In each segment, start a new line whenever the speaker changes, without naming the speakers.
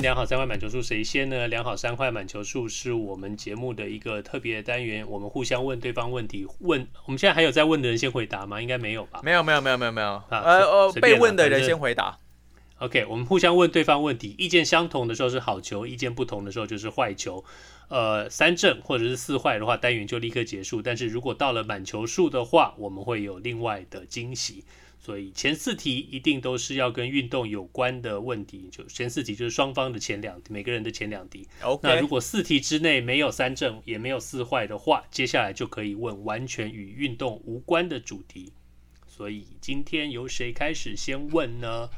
量好三坏满球数谁先呢？量好三坏满球数是我们节目的一个特别的单元，我们互相问对方问题。问我们现在还有在问的人先回答吗？应该没有吧？
没有，没有，没有，没有，没有。啊，呃呃，被问的人先回答。
OK，我们互相问对方问题，意见相同的时候是好球，意见不同的时候就是坏球。呃，三正或者是四坏的话，单元就立刻结束。但是如果到了满球数的话，我们会有另外的惊喜。所以前四题一定都是要跟运动有关的问题，就前四题就是双方的前两，每个人的前两题。
Okay.
那如果四题之内没有三正也没有四坏的话，接下来就可以问完全与运动无关的主题。所以今天由谁开始先问呢？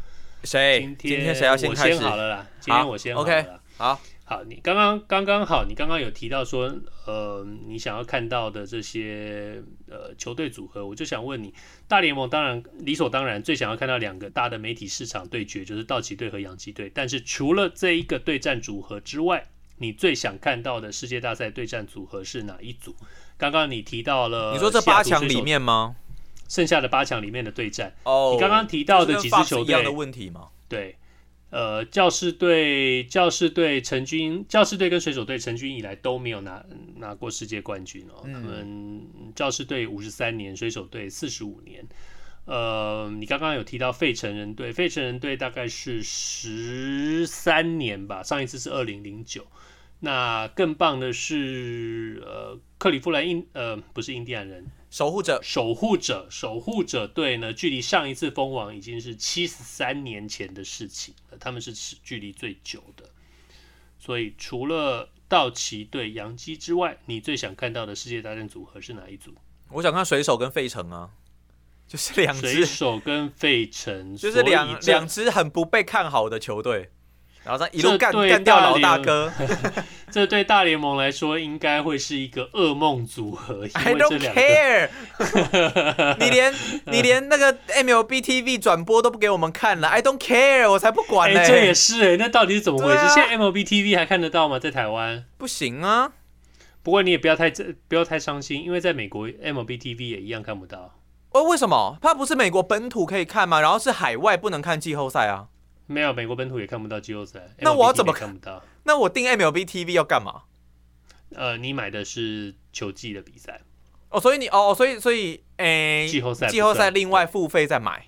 谁？
今天
谁要先开始？
我先好了啦。今天我先好了。
OK，好。
好，你刚刚刚刚好，你刚刚有提到说，呃，你想要看到的这些呃球队组合，我就想问你，大联盟当然理所当然最想要看到两个大的媒体市场对决，就是道奇队和洋基队。但是除了这一个对战组合之外，你最想看到的世界大赛对战组合是哪一组？刚刚你提到了，
你说这八强里面吗？
剩下的八强里面的对战
哦，
你刚刚提到的几支球
队的问题吗？
对。呃，教士队、教士队成军，教士队跟水手队成军以来都没有拿拿过世界冠军哦。嗯、他们教士队五十三年，水手队四十五年。呃，你刚刚有提到费城人队，费城人队大概是十三年吧，上一次是二零零九。那更棒的是，呃，克利夫兰印，呃，不是印第安人。
守护者，
守护者，守护者队呢？距离上一次封王已经是七十三年前的事情了。他们是距离最久的。所以除了道奇队、洋基之外，你最想看到的世界大战组合是哪一组？
我想看水手跟费城啊，就是两支
水手跟费城，
就是两两支很不被看好的球队。然后他一路干干掉老大哥，
这对大联盟来说应该会是一个噩梦组合。
I don't care，你连你连那个 MLB TV 转播都不给我们看了，I don't care，我才不管呢、欸。
这也是哎、欸，那到底是怎么回事？啊、现在 MLB TV 还看得到吗？在台湾
不行啊。
不过你也不要太不要太伤心，因为在美国 MLB TV 也一样看不到。
哦，为什么？它不是美国本土可以看吗？然后是海外不能看季后赛啊？
没有，美国本土也看不到季后赛。
那我要怎么看
不到？
那我订 MLB TV 要干嘛？
呃，你买的是球季的比赛
哦，所以你哦，所以所以诶，欸、
季后赛
季后赛另外付费再买，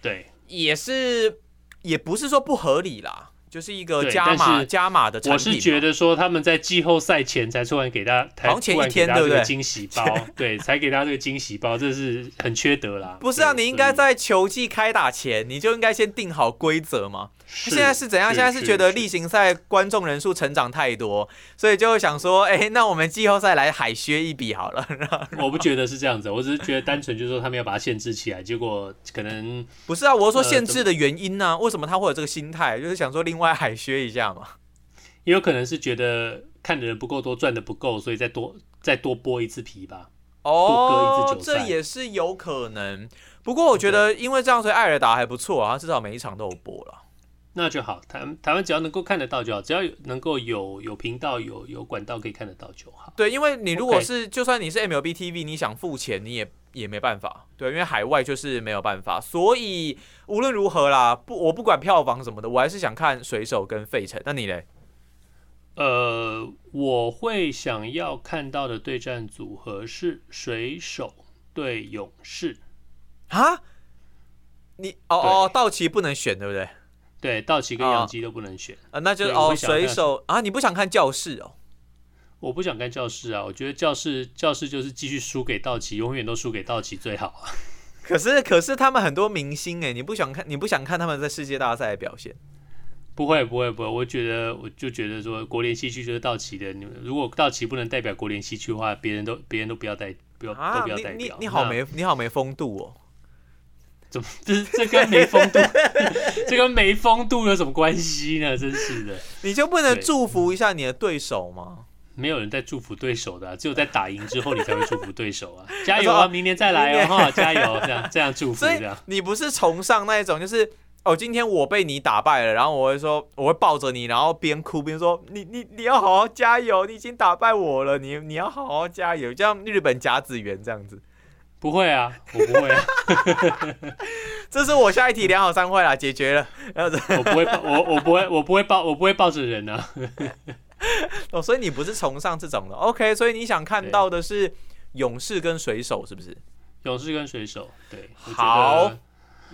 对，
也是也不是说不合理啦。就是一个加码加码的产品。
我是觉得说他们在季后赛前才突然给他，
好像前一天对不对？
惊喜包，对，才给他这个惊喜包，这是很缺德啦。
不是啊，你应该在球季开打前，你就应该先定好规则嘛。现在是怎样？现在是觉得例行赛观众人数成长太多，所以就会想说，哎，那我们季后赛来海削一笔好了。
我不觉得是这样子，我只是觉得单纯就是说他们要把它限制起来，结果可能
不是啊。我是说限制的原因呢？为什么他会有这个心态？就是想说另外海削一下嘛。
也有可能是觉得看的人不够多，赚的不够，所以再多再多剥一次皮吧。
哦，这也是有可能。不过我觉得因为这样，所以艾尔达还不错啊，至少每一场都有播了。
那就好，台台湾只要能够看得到就好，只要有能够有有频道有有管道可以看得到就好。
对，因为你如果是 Okay. 就算你是 MLB TV，你想付钱你也也没办法。对，因为海外就是没有办法。所以无论如何啦，不我不管票房什么的，我还是想看水手跟费城。那你嘞？
呃，我会想要看到的对战组合是水手对勇士。
啊？你哦哦，道奇不能选对不对？
对，道奇跟洋基都不能选
啊，那就哦，水手啊，你不想看教室哦？
我不想看教室啊，我觉得教室教室就是继续输给道奇，永远都输给道奇最好啊。
可是可是他们很多明星哎，你不想看，你不想看他们在世界大赛的表现？
不会不会不会，我觉得我就觉得说国联西区就是道奇的，你们如果道奇不能代表国联西区的话，别人都别人都不要代不要都不要代表。
你你你好没你好没风度哦。
怎么 这这跟没风度，这跟没风度有什么关系呢？真是的，
你就不能祝福一下你的对手吗？
没有人在祝福对手的、啊，只有在打赢之后你才会祝福对手啊！加油啊，明年再来哦，哈，加油，这样这样祝福这样。
你不是崇尚那一种，就是哦，今天我被你打败了，然后我会说，我会抱着你，然后边哭边说，你你你要好好加油，你已经打败我了，你你要好好加油，就像日本甲子园这样子。
不会啊，我不会啊。
这是我下一题两好三坏啦，解决了。
我不会抱，我我不会，我不会抱，我不会抱着人啊。
哦，所以你不是崇尚这种的，OK？所以你想看到的是勇士跟水手，是不是？
勇士跟水手，对。
好，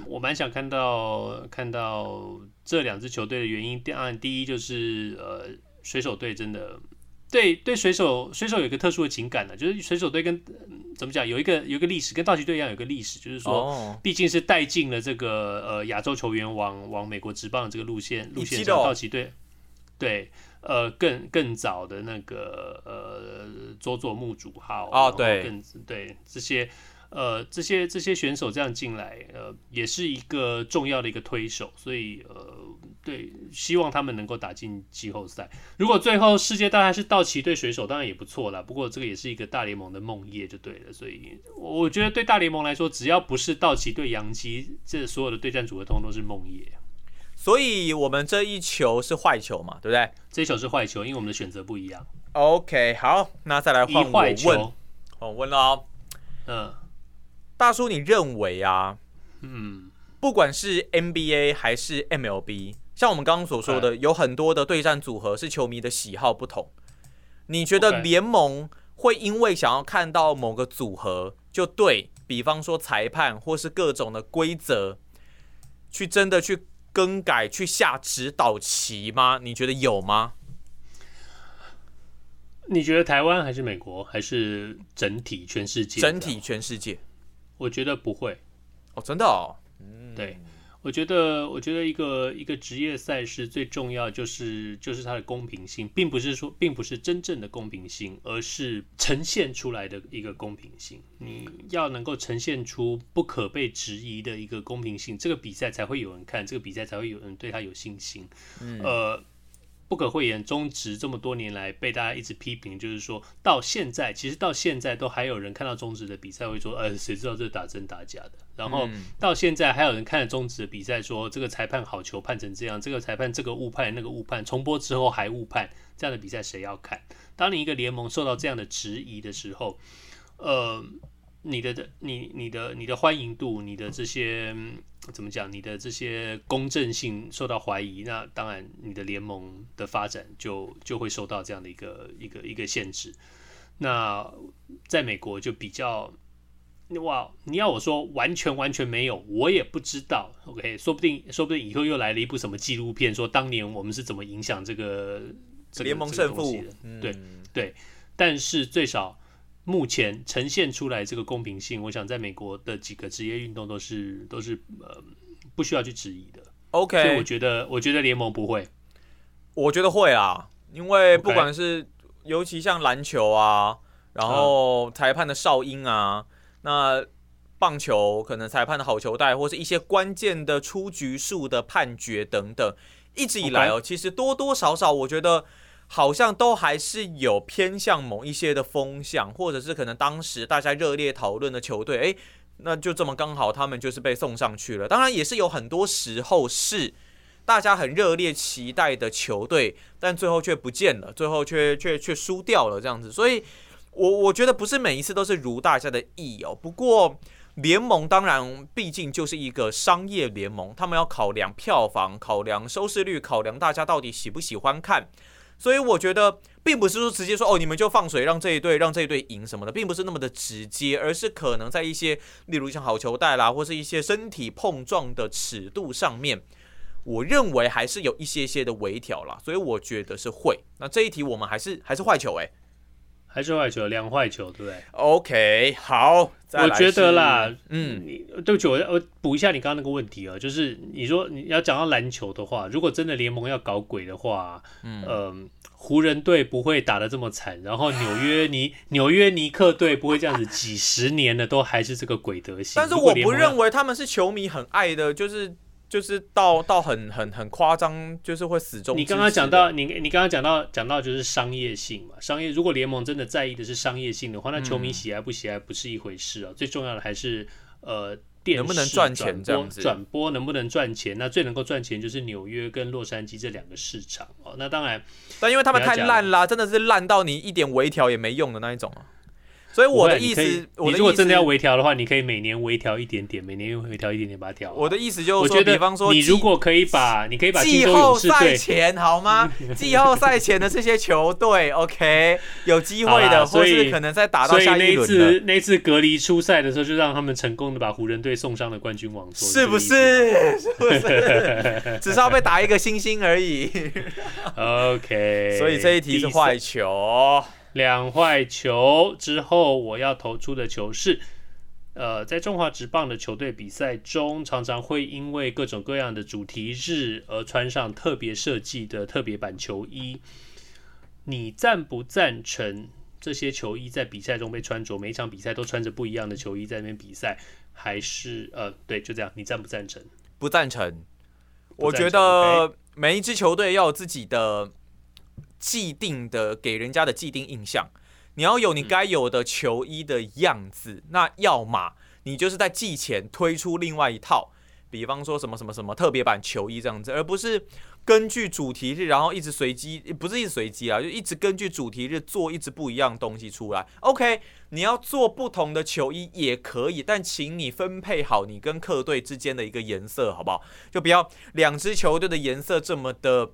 我蛮想看到看到这两支球队的原因。第二，第一就是呃，水手队真的对对水手水手有一个特殊的情感呢，就是水手队跟、呃、怎么讲有一个有一个历史，跟道奇队一样有一个历史，就是说，毕竟是带进了这个呃亚洲球员往往美国职棒的这个路线路线上，道奇队对。呃，更更早的那个呃，佐佐木主浩
哦，对，
更对这些呃这些这些选手这样进来，呃，也是一个重要的一个推手，所以呃，对，希望他们能够打进季后赛。如果最后世界大赛是道奇对水手，当然也不错啦。不过这个也是一个大联盟的梦魇，就对了。所以我觉得对大联盟来说，只要不是道奇对洋基，这所有的对战组合通通都是梦魇。
所以我们这一球是坏球嘛，对不对？
这一球是坏球，因为我们的选择不一样。
OK，好，那再来换我问。我问了哦，嗯，大叔，你认为啊，嗯，不管是 NBA 还是 MLB，像我们刚刚所说的，有很多的对战组合是球迷的喜好不同。你觉得联盟会因为想要看到某个组合，就对比方说裁判或是各种的规则，去真的去？更改去下指导棋吗？你觉得有吗？
你觉得台湾还是美国还是整体全世界？
整体全世界，
我觉得不会。
哦，真的哦。
嗯，对。我觉得，我觉得一个一个职业赛事最重要就是就是它的公平性，并不是说并不是真正的公平性，而是呈现出来的一个公平性。你要能够呈现出不可被质疑的一个公平性，这个比赛才会有人看，这个比赛才会有人对他有信心。嗯，呃。不可讳言，中职这么多年来被大家一直批评，就是说到现在，其实到现在都还有人看到中职的比赛会说，呃，谁知道这打真打假的？然后到现在还有人看了中职的比赛说，这个裁判好球判成这样，这个裁判这个误判那个误判，重播之后还误判，这样的比赛谁要看？当你一个联盟受到这样的质疑的时候，呃。你的的你你的你的欢迎度，你的这些怎么讲？你的这些公正性受到怀疑，那当然你的联盟的发展就就会受到这样的一个一个一个限制。那在美国就比较哇，你要我说完全完全没有，我也不知道。OK，说不定说不定以后又来了一部什么纪录片，说当年我们是怎么影响这个
联盟胜负
的。对对，但是最少。目前呈现出来这个公平性，我想在美国的几个职业运动都是都是呃不需要去质疑的。
OK，
所以我觉得我觉得联盟不会，
我觉得会啊，因为不管是、okay. 尤其像篮球啊，然后裁判的哨音啊，嗯、那棒球可能裁判的好球带或是一些关键的出局数的判决等等，一直以来哦，okay. 其实多多少少我觉得。好像都还是有偏向某一些的风向，或者是可能当时大家热烈讨论的球队，诶，那就这么刚好他们就是被送上去了。当然也是有很多时候是大家很热烈期待的球队，但最后却不见了，最后却却却输掉了这样子。所以我我觉得不是每一次都是如大家的意哦。不过联盟当然毕竟就是一个商业联盟，他们要考量票房，考量收视率，考量大家到底喜不喜欢看。所以我觉得，并不是说直接说哦，你们就放水让这一队让这一队赢什么的，并不是那么的直接，而是可能在一些，例如像好球带啦，或是一些身体碰撞的尺度上面，我认为还是有一些些的微调啦。所以我觉得是会。那这一题我们还是还是坏球诶、
还是坏球，两坏球，对不对
？OK，好，
我觉得啦，嗯，对不起，我我补一下你刚刚那个问题啊，就是你说你要讲到篮球的话，如果真的联盟要搞鬼的话，嗯。呃湖人队不会打得这么惨，然后纽约尼 纽约尼克队不会这样子，几十年了都还是这个鬼德行。
但是我不认为他们是球迷很爱的，就是就是到到很很很夸张，就是会死忠。
你刚刚讲到，你你刚刚讲到讲到就是商业性嘛，商业如果联盟真的在意的是商业性的话，那球迷喜爱不喜爱不是一回事啊，嗯、最重要的还是呃电视能不能赚钱这样子，转播能不能赚钱？那最能够赚钱就是纽约跟洛杉矶这两个市场哦。那当然，
但因为他们太烂啦，真的是烂到你一点微调也没用的那一种啊。所以我的意思，
你如果真的要微调的话，你可以每年微调一点点，每年微调一点点把它调。
我的意思就是说，比方说，
你如果可以把，你可以把
季后赛前好吗？季后赛前的这些球队，OK，有机会的，或是可能再打到下一轮的。
所以那次那次隔离出赛的时候，就让他们成功的把湖人队送上了冠军王座，
是不是？是不是？只是要被打一个星星而已。
OK，
所以这一题是坏球。
两坏球之后，我要投出的球是，呃，在中华职棒的球队比赛中，常常会因为各种各样的主题日而穿上特别设计的特别版球衣。你赞不赞成这些球衣在比赛中被穿着？每一场比赛都穿着不一样的球衣在那边比赛，还是呃，对，就这样，你赞不赞成？
不赞成。我觉得每一支球队要有自己的。既定的给人家的既定印象，你要有你该有的球衣的样子。那要么你就是在季前推出另外一套，比方说什么什么什么特别版球衣这样子，而不是根据主题日，然后一直随机，不是一直随机啊，就一直根据主题日做一直不一样东西出来。OK，你要做不同的球衣也可以，但请你分配好你跟客队之间的一个颜色，好不好？就不要两支球队的颜色这么的。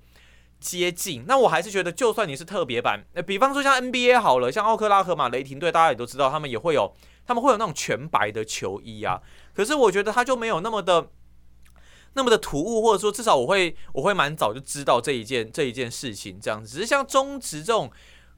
接近，那我还是觉得，就算你是特别版，那比方说像 NBA 好了，像奥克拉荷马雷霆队，大家也都知道，他们也会有，他们会有那种全白的球衣啊。可是我觉得他就没有那么的，那么的突兀，或者说至少我会，我会蛮早就知道这一件这一件事情这样子。只是像中职这种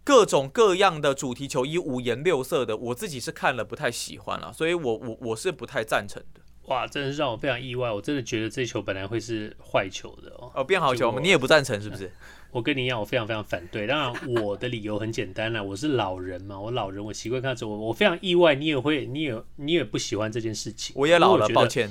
各种各样的主题球衣，五颜六色的，我自己是看了不太喜欢了，所以我我我是不太赞成的。
哇，真的是让我非常意外！我真的觉得这球本来会是坏球的哦。
哦，变好球吗？你也不赞成是不是？
我跟你一样，我非常非常反对。当然，我的理由很简单啦，我是老人嘛，我老人，我习惯看球。我我非常意外，你也会，你也你也不喜欢这件事情。
我也老了，抱歉。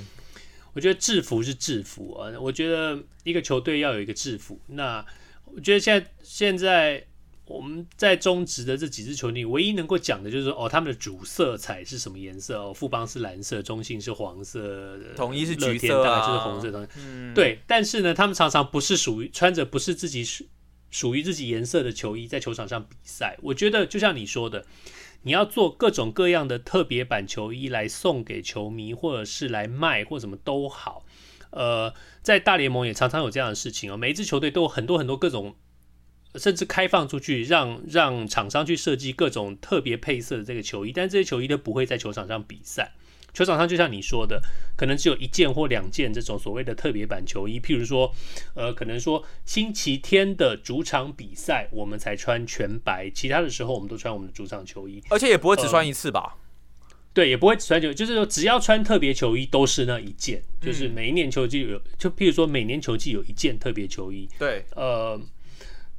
我觉得制服是制服啊，我觉得一个球队要有一个制服。那我觉得现在现在。我们在中职的这几支球队，唯一能够讲的就是说，哦，他们的主色彩是什么颜色？哦，富邦是蓝色，中信是黄色，
统一是橘色，
大概就是红色的。嗯，对。但是呢，他们常常不是属于穿着不是自己属属于自己颜色的球衣在球场上比赛。我觉得就像你说的，你要做各种各样的特别版球衣来送给球迷，或者是来卖，或什么都好。呃，在大联盟也常常有这样的事情哦，每一支球队都有很多很多各种。甚至开放出去让，让让厂商去设计各种特别配色的这个球衣，但这些球衣都不会在球场上比赛。球场上就像你说的，可能只有一件或两件这种所谓的特别版球衣。譬如说，呃，可能说星期天的主场比赛，我们才穿全白，其他的时候我们都穿我们的主场球衣，
而且也不会只穿一次吧？
呃、对，也不会只穿球，就是说只要穿特别球衣都是那一件，就是每一年球季有，就譬如说每年球季有一件特别球衣。
对，
呃。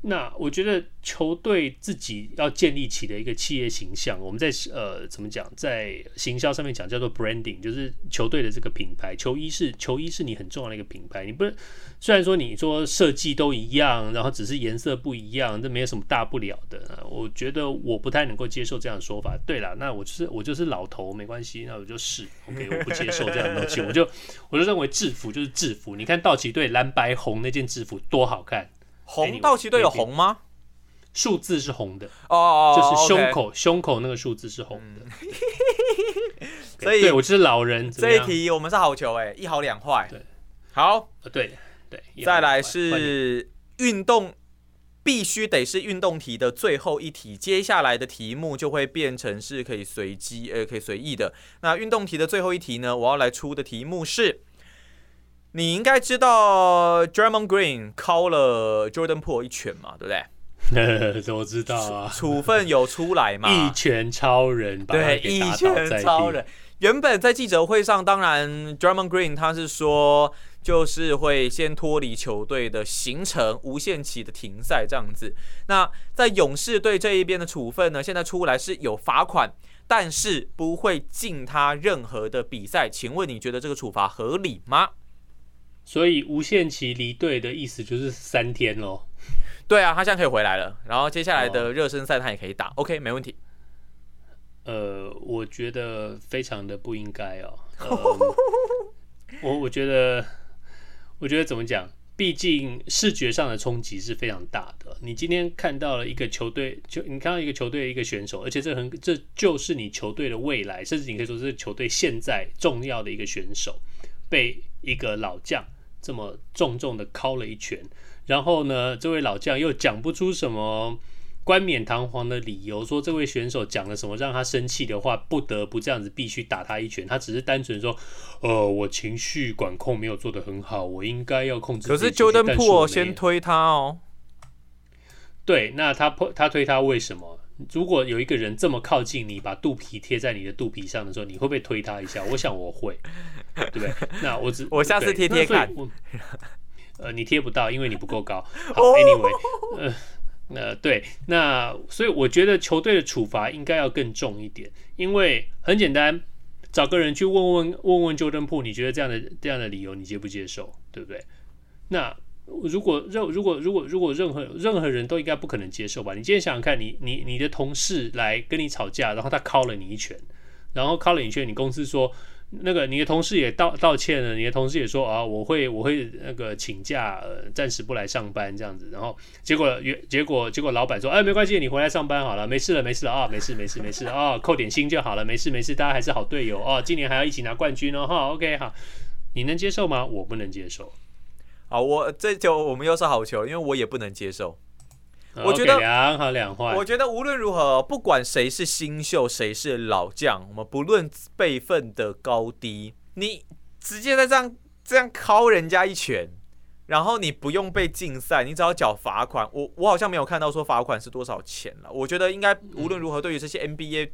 那我觉得球队自己要建立起的一个企业形象，我们在呃怎么讲，在行销上面讲叫做 branding，就是球队的这个品牌。球衣是球衣是你很重要的一个品牌。你不是虽然说你说设计都一样，然后只是颜色不一样，这没有什么大不了的。我觉得我不太能够接受这样的说法。对了，那我就是我就是老头，没关系，那我就是 OK，我不接受这样的东西。我就我就认为制服就是制服。你看道奇队蓝白红那件制服多好看。
红道奇队有红吗？
数字是红的
哦哦，
就是胸口胸口那个数字是红的。
所以，
对我就是老人。
这一题我们是好球哎，一好两坏。
对，
好，
对对。
再来是运动，必须得是运动题的最后一题。接下来的题目就会变成是可以随机呃可以随意的。那运动题的最后一题呢，我要来出的题目是。你应该知道 Draymond Green 敲了 Jordan Poole 一拳嘛，对不
对？我知道啊。
处分有出来嘛？
一拳超人，
对，一拳超人。原本在记者会上，当然 Draymond Green 他是说，就是会先脱离球队的行程，无限期的停赛这样子。那在勇士队这一边的处分呢，现在出来是有罚款，但是不会禁他任何的比赛。请问你觉得这个处罚合理吗？
所以无限期离队的意思就是三天喽。
对啊，他现在可以回来了，然后接下来的热身赛他也可以打。哦、OK，没问题。
呃，我觉得非常的不应该哦。呃、我我觉得，我觉得怎么讲？毕竟视觉上的冲击是非常大的。你今天看到了一个球队，就你看到一个球队一个选手，而且这很这就是你球队的未来，甚至你可以说是球队现在重要的一个选手，被一个老将这么重重的敲了一拳，然后呢，这位老将又讲不出什么。冠冕堂皇的理由说，这位选手讲了什么让他生气的话，不得不这样子必须打他一拳。他只是单纯说，呃，我情绪管控没有做得很好，我应该要控制。
可是 Jordan Poole 先推他哦。
对，那他他推他为什么？如果有一个人这么靠近你，把肚皮贴在你的肚皮上的时候，你会不会推他一下？我想我会，对不对？那我只
我下次贴贴看。
呃，你贴不到，因为你不够高。好，Anyway，呃。呃，对，那所以我觉得球队的处罚应该要更重一点，因为很简单，找个人去问问问问 Jordan Poole，你觉得这样的这样的理由你接不接受，对不对？那如果任如果如果如果任何任何人都应该不可能接受吧？你今天想想看你你你的同事来跟你吵架，然后他敲了你一拳，然后敲了你一拳，你公司说。那个你的同事也道道歉了，你的同事也说啊，我会我会那个请假，呃，暂时不来上班这样子。然后结果结果结果老板说，哎，没关系，你回来上班好了，没事了，没事了啊，没事没事没事啊，扣点薪就好了，没事没事，大家还是好队友哦，今年还要一起拿冠军哦，哈，OK 好，你能接受吗？我不能接受。
好，我这球我们又是好球，因为我也不能接受。
我觉得两好两坏。
我觉得无论如何，不管谁是新秀，谁是老将，我们不论辈分的高低，你直接在这样这样敲人家一拳，然后你不用被禁赛，你只要缴罚款。我我好像没有看到说罚款是多少钱了。我觉得应该无论如何，对于这些 NBA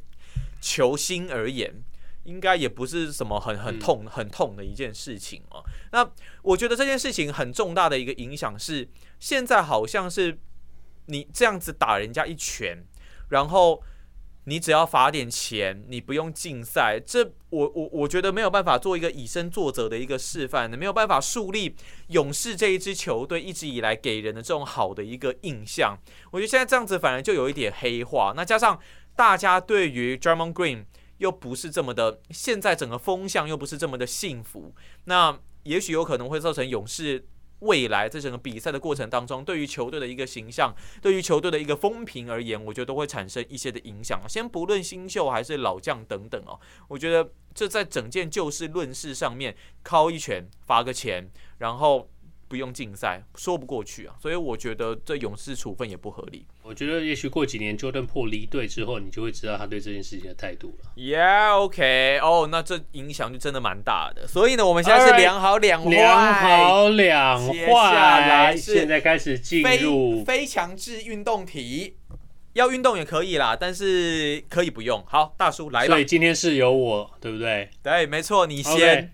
球星而言，应该也不是什么很很痛很痛的一件事情啊。那我觉得这件事情很重大的一个影响是，现在好像是。你这样子打人家一拳，然后你只要罚点钱，你不用禁赛，这我我我觉得没有办法做一个以身作则的一个示范，你没有办法树立勇士这一支球队一直以来给人的这种好的一个印象。我觉得现在这样子反而就有一点黑化，那加上大家对于 Draymond Green 又不是这么的，现在整个风向又不是这么的幸福，那也许有可能会造成勇士。未来在整个比赛的过程当中，对于球队的一个形象，对于球队的一个风评而言，我觉得都会产生一些的影响。先不论新秀还是老将等等哦，我觉得这在整件就事论事上面，敲一拳罚个钱，然后。不用竞赛，说不过去啊，所以我觉得这勇士处分也不合理。
我觉得也许过几年 Jordan Poole 离队之后，你就会知道他对这件事情的态度了。
Yeah，OK，哦，oh，那这影响就真的蛮大的。所以呢，我们现在是两好两坏，
两好两坏。接下来现在开始进入
非强制运动题，要运动也可以啦，但是可以不用。好，大叔来了。
所以今天是由我，对不对？
对，没错，你先。Okay.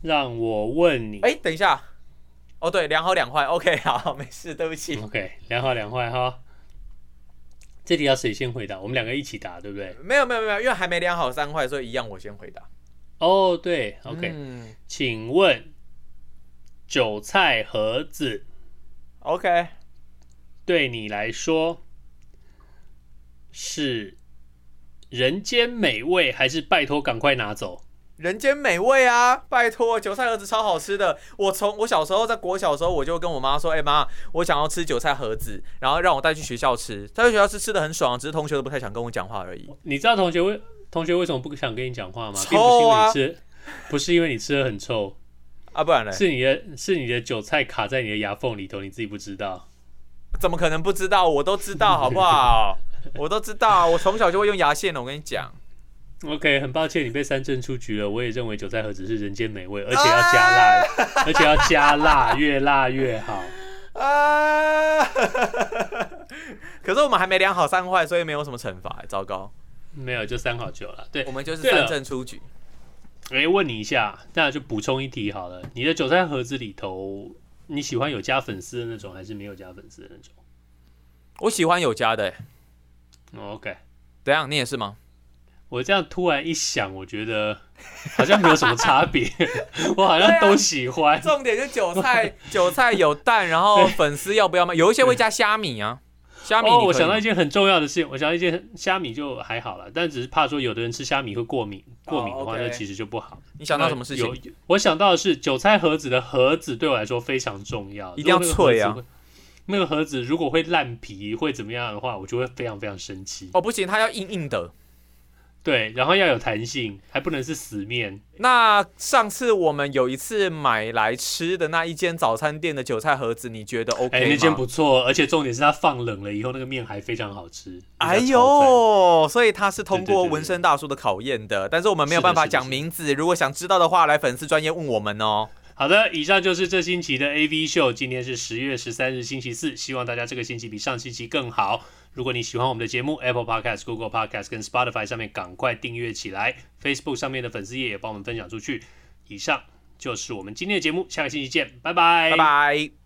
让我问你，
哎，等一下。哦，对，两好两坏，OK，好，没事，对不起
，OK，两好两坏哈。这题要谁先回答？我们两个一起答，对不对？
没有，没有，没有，因为还没量好三坏，所以一样我先回答。
哦，对，OK，嗯，请问韭菜盒子
，OK，
对你来说是人间美味，还是拜托赶快拿走？
人间美味啊！拜托，韭菜盒子超好吃的。我从我小时候在国小的时候，我就跟我妈说：“哎、欸、妈，我想要吃韭菜盒子，然后让我带去学校吃。带去学校吃吃的很爽，只是同学都不太想跟我讲话而已。”
你知道同学为同学为什么不想跟你讲话吗？臭啊！并不是因为你吃，不是因为你吃的很臭
啊，不然呢？
是你的，是你的韭菜卡在你的牙缝里头，你自己不知道？
怎么可能不知道？我都知道，好不好？我都知道，我从小就会用牙线的。我跟你讲。
OK，很抱歉你被三振出局了。我也认为韭菜盒子是人间美味，而且要加辣，而且要加辣，越辣越好。啊！
可是我们还没量好三坏，所以没有什么惩罚。糟糕，
没有就三好球了。对，
我们就是三振出局。
哎，问你一下，那就补充一题好了。你的韭菜盒子里头，你喜欢有加粉丝的那种，还是没有加粉丝的那种？
我喜欢有加的。
OK，
怎样？你也是吗？
我这样突然一想，我觉得好像没有什么差别，我好像都喜欢。啊、
重点是韭菜，韭菜有蛋，然后粉丝要不要吗？有一些会加虾米啊，虾米。
哦，我想到一件很重要的事情，我想到一件虾米就还好了，但只是怕说有的人吃虾米会过敏，过敏的话那、其实就不好。
你想到什么事情？有，
我想到的是韭菜盒子的盒子对我来说非常重要，
一定要脆啊。
那个盒子如果会烂皮会怎么样的话，我就会非常非常生气。
哦，不行，它要硬硬的。
对，然后要有弹性，还不能是死面。
那上次我们有一次买来吃的那一间早餐店的韭菜盒子，你觉得 OK 吗？
哎，那间不错，而且重点是它放冷了以后，那个面还非常好吃。
哎呦，所以它是通过纹身大叔的考验的，对对对对，但是我们没有办法讲名字。如果想知道的话，来粉丝专业问我们哦。
好的，以上就是这星期的 AV 秀。今天是十月十三日，星期四。希望大家这个星期比上星期更好。如果你喜欢我们的节目，Apple Podcast、Google Podcast 跟 Spotify 上面赶快订阅起来。Facebook 上面的粉丝页也帮我们分享出去。以上就是我们今天的节目，下个星期见，拜拜，
拜拜。